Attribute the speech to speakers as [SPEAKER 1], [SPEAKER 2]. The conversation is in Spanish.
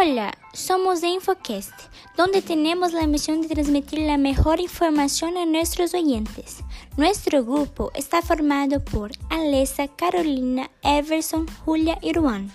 [SPEAKER 1] Hola, somos de donde tenemos la misión de transmitir la mejor información a nuestros oyentes. Nuestro grupo está formado por Alessa, Carolina, Everson, Julia y Juan.